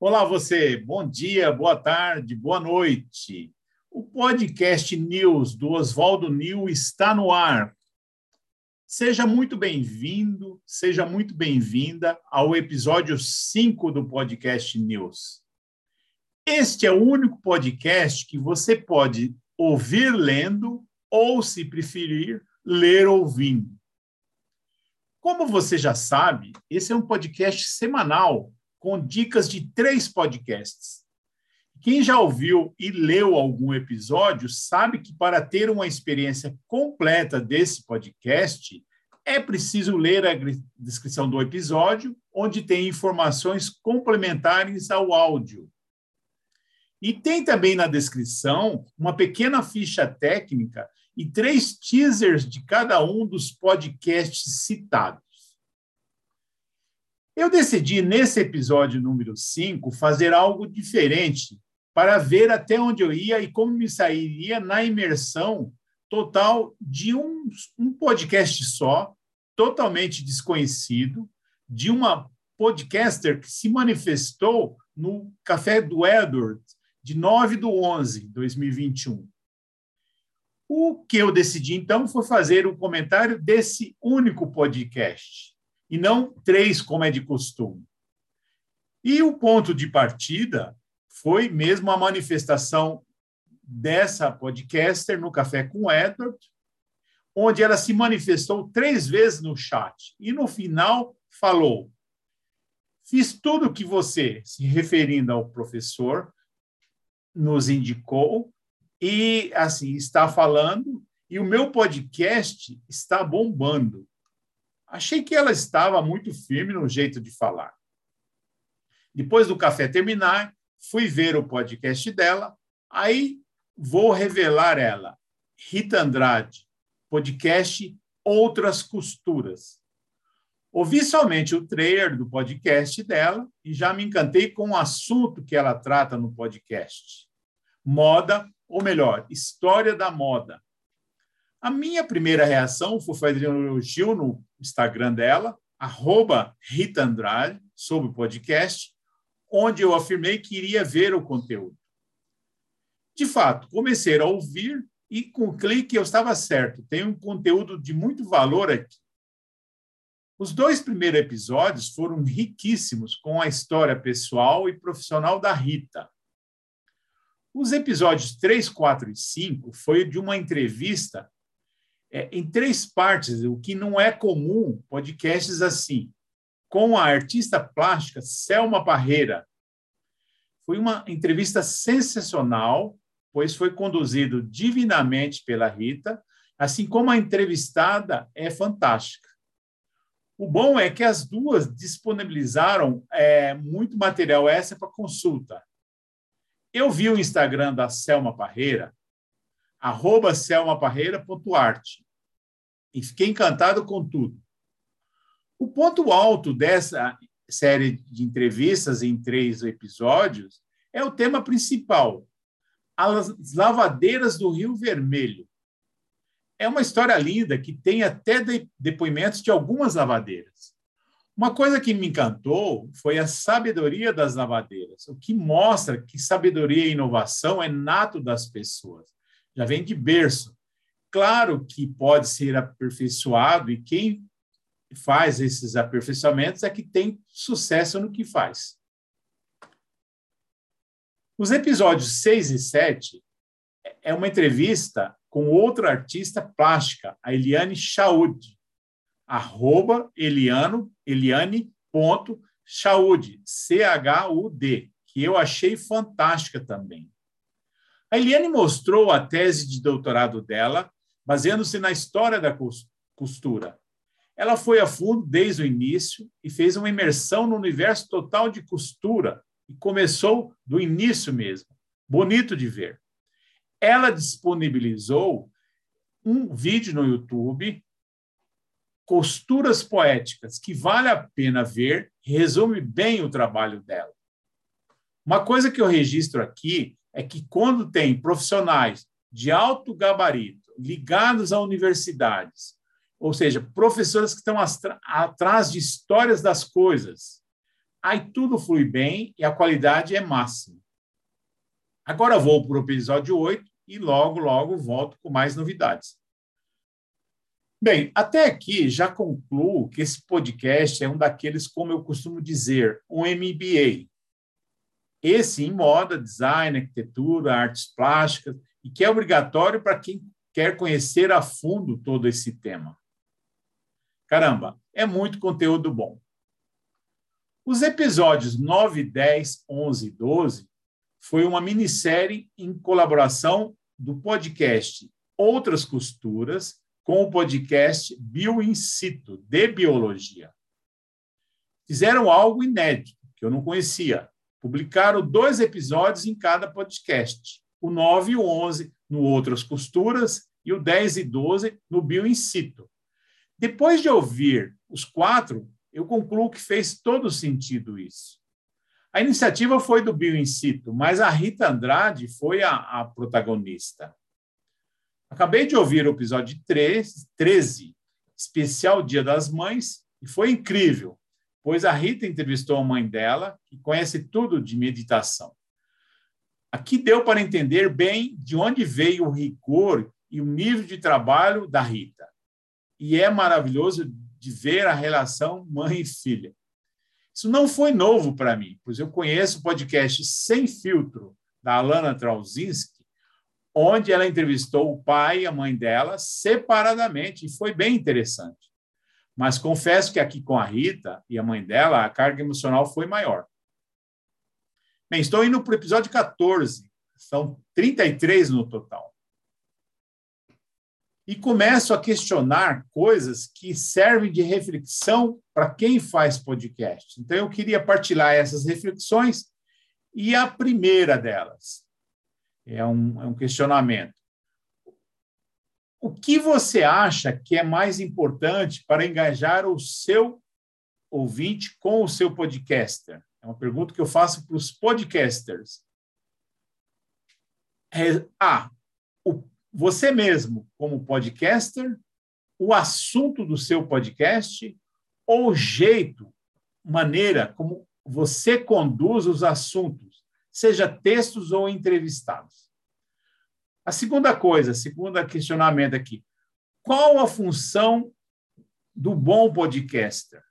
Olá, você. Bom dia, boa tarde, boa noite. O podcast News do Oswaldo Nil está no ar. Seja muito bem-vindo, seja muito bem-vinda ao episódio 5 do podcast News. Este é o único podcast que você pode ouvir lendo ou, se preferir, ler ouvindo. Como você já sabe, esse é um podcast semanal com dicas de três podcasts. Quem já ouviu e leu algum episódio sabe que para ter uma experiência completa desse podcast, é preciso ler a descrição do episódio, onde tem informações complementares ao áudio. E tem também na descrição uma pequena ficha técnica e três teasers de cada um dos podcasts citados. Eu decidi, nesse episódio número 5, fazer algo diferente para ver até onde eu ia e como me sairia na imersão total de um, um podcast só, totalmente desconhecido, de uma podcaster que se manifestou no Café do Edward, de 9 de 11 de 2021. O que eu decidi, então, foi fazer um comentário desse único podcast e não três, como é de costume. E o ponto de partida foi mesmo a manifestação dessa podcaster no Café com Edward, onde ela se manifestou três vezes no chat e no final falou: Fiz tudo o que você, se referindo ao professor, nos indicou e assim está falando e o meu podcast está bombando. Achei que ela estava muito firme no jeito de falar. Depois do café terminar, fui ver o podcast dela, aí vou revelar ela. Rita Andrade, podcast Outras Costuras. Ouvi somente o trailer do podcast dela e já me encantei com o assunto que ela trata no podcast. Moda, ou melhor, história da moda. A minha primeira reação foi fazer um elogio no Instagram dela, arroba Rita Andrade, sobre o podcast, onde eu afirmei que iria ver o conteúdo. De fato, comecei a ouvir e com o clique eu estava certo, tem um conteúdo de muito valor aqui. Os dois primeiros episódios foram riquíssimos com a história pessoal e profissional da Rita. Os episódios 3, 4 e 5 foi de uma entrevista é, em três partes, o que não é comum, podcasts assim, com a artista plástica Selma Parreira. Foi uma entrevista sensacional, pois foi conduzido divinamente pela Rita, assim como a entrevistada é fantástica. O bom é que as duas disponibilizaram é, muito material essa para consulta. Eu vi o Instagram da Selma Parreira, arroba selmaparreira.arte. E fiquei encantado com tudo. O ponto alto dessa série de entrevistas em três episódios é o tema principal, as lavadeiras do Rio Vermelho. É uma história linda que tem até depoimentos de algumas lavadeiras. Uma coisa que me encantou foi a sabedoria das lavadeiras, o que mostra que sabedoria e inovação é nato das pessoas já vem de berço. Claro que pode ser aperfeiçoado, e quem faz esses aperfeiçoamentos é que tem sucesso no que faz. Os episódios 6 e 7 é uma entrevista com outra artista plástica, a Eliane Chaud, arroba Eliano, Eliane ponto Chaud, C-H-U-D, que eu achei fantástica também. A Eliane mostrou a tese de doutorado dela, baseando-se na história da costura. Ela foi a fundo desde o início e fez uma imersão no universo total de costura e começou do início mesmo. Bonito de ver. Ela disponibilizou um vídeo no YouTube, Costuras Poéticas, que vale a pena ver, resume bem o trabalho dela. Uma coisa que eu registro aqui é que quando tem profissionais de alto gabarito ligados a universidades, ou seja, professores que estão atrás de histórias das coisas, aí tudo flui bem e a qualidade é máxima. Agora vou para o episódio 8 e logo, logo volto com mais novidades. Bem, até aqui já concluo que esse podcast é um daqueles, como eu costumo dizer, um MBA. Esse em moda, design, arquitetura, artes plásticas, e que é obrigatório para quem quer conhecer a fundo todo esse tema. Caramba, é muito conteúdo bom. Os episódios 9, 10, 11 e 12 foi uma minissérie em colaboração do podcast Outras Costuras com o podcast Bio In Situ, de Biologia. Fizeram algo inédito, que eu não conhecia. Publicaram dois episódios em cada podcast, o 9 e o 11 no Outras Costuras e o 10 e 12 no Bio In Situ. Depois de ouvir os quatro, eu concluo que fez todo sentido isso. A iniciativa foi do Bio In Situ, mas a Rita Andrade foi a, a protagonista. Acabei de ouvir o episódio 13, 13, especial Dia das Mães, e foi incrível, pois a Rita entrevistou a mãe dela, que conhece tudo de meditação. Aqui deu para entender bem de onde veio o rigor e o nível de trabalho da Rita. E é maravilhoso de ver a relação mãe e filha. Isso não foi novo para mim, pois eu conheço o podcast Sem Filtro, da Alana Trauzinski, onde ela entrevistou o pai e a mãe dela separadamente, e foi bem interessante. Mas confesso que aqui com a Rita e a mãe dela, a carga emocional foi maior. Bem, estou indo para o episódio 14, são 33 no total. E começo a questionar coisas que servem de reflexão para quem faz podcast. Então, eu queria partilhar essas reflexões, e a primeira delas é um, é um questionamento. O que você acha que é mais importante para engajar o seu ouvinte com o seu podcaster? É uma pergunta que eu faço para os podcasters. É, a. Você mesmo, como podcaster, o assunto do seu podcast ou o jeito, maneira como você conduz os assuntos seja textos ou entrevistados. A segunda coisa, segundo questionamento aqui, qual a função do bom podcaster?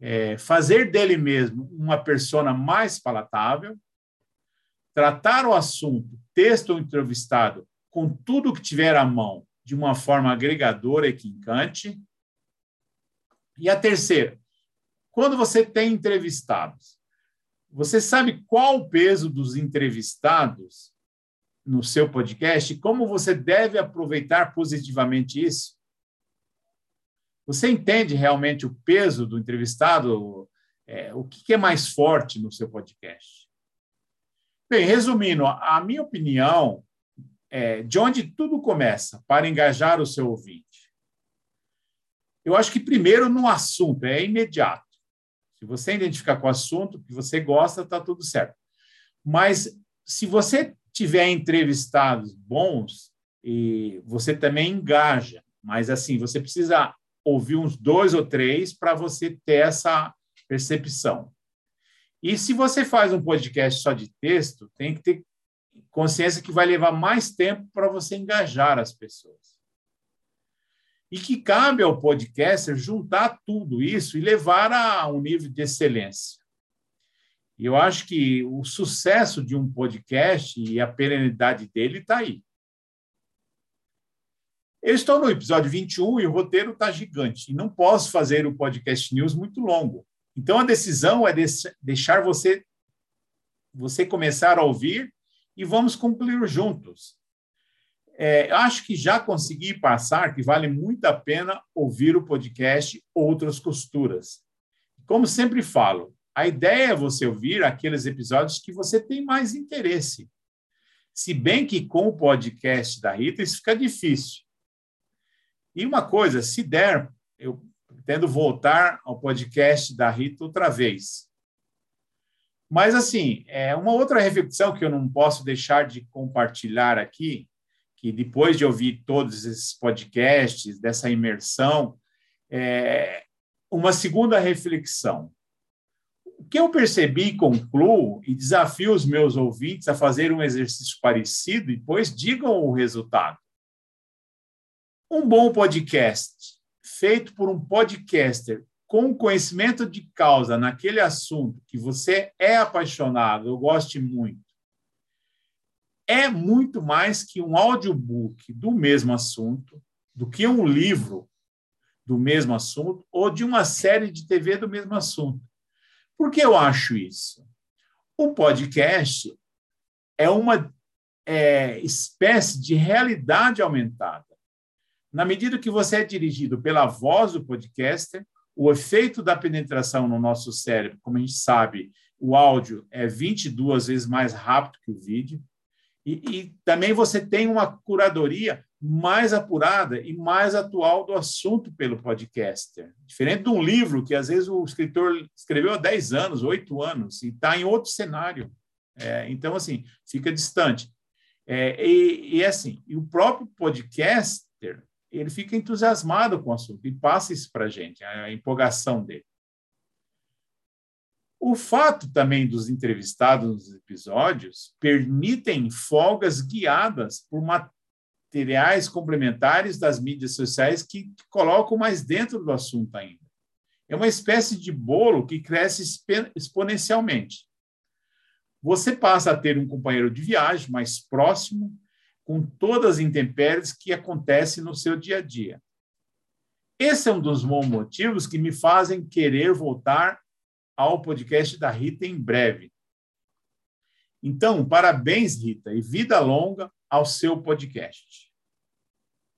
É fazer dele mesmo uma persona mais palatável, tratar o assunto, texto ou entrevistado, com tudo que tiver à mão, de uma forma agregadora e quincante. E a terceira, quando você tem entrevistados, você sabe qual o peso dos entrevistados no seu podcast? Como você deve aproveitar positivamente isso? Você entende realmente o peso do entrevistado? É, o que é mais forte no seu podcast? Bem, resumindo, a minha opinião é de onde tudo começa para engajar o seu ouvinte. Eu acho que primeiro no assunto, é imediato. Se você identificar com o assunto que você gosta, está tudo certo. Mas se você tiver entrevistados bons, e você também engaja. Mas assim, você precisa ouvir uns dois ou três para você ter essa percepção. E se você faz um podcast só de texto, tem que ter consciência que vai levar mais tempo para você engajar as pessoas e que cabe ao podcaster juntar tudo isso e levar a um nível de excelência. E eu acho que o sucesso de um podcast e a perenidade dele está aí. Eu estou no episódio 21 e o roteiro está gigante, e não posso fazer o podcast news muito longo. Então a decisão é deixar você você começar a ouvir e vamos concluir juntos é, acho que já consegui passar que vale muito a pena ouvir o podcast Outras Costuras. Como sempre falo, a ideia é você ouvir aqueles episódios que você tem mais interesse. Se bem que com o podcast da Rita isso fica difícil. E uma coisa, se der, eu pretendo voltar ao podcast da Rita outra vez. Mas, assim, é uma outra reflexão que eu não posso deixar de compartilhar aqui que depois de ouvir todos esses podcasts, dessa imersão, é, uma segunda reflexão. O que eu percebi e concluo, e desafio os meus ouvintes a fazer um exercício parecido e depois digam o resultado. Um bom podcast, feito por um podcaster com conhecimento de causa naquele assunto que você é apaixonado, eu goste muito, é muito mais que um audiobook do mesmo assunto, do que um livro do mesmo assunto ou de uma série de TV do mesmo assunto. Por que eu acho isso? O podcast é uma é, espécie de realidade aumentada. Na medida que você é dirigido pela voz do podcaster, o efeito da penetração no nosso cérebro, como a gente sabe, o áudio é 22 vezes mais rápido que o vídeo. E, e, também você tem uma curadoria mais apurada e mais atual do assunto pelo podcaster. Diferente de um livro que, às vezes, o escritor escreveu há 10 anos, 8 anos, e está em outro cenário. É, então, assim, fica distante. É, e, e, assim, e o próprio podcaster, ele fica entusiasmado com o assunto e passa isso para a gente, a empolgação dele. O fato também dos entrevistados nos episódios permitem folgas guiadas por materiais complementares das mídias sociais que colocam mais dentro do assunto ainda. É uma espécie de bolo que cresce exponencialmente. Você passa a ter um companheiro de viagem mais próximo, com todas as intempéries que acontecem no seu dia a dia. Esse é um dos bons motivos que me fazem querer voltar ao podcast da Rita em breve. Então, parabéns, Rita, e vida longa ao seu podcast.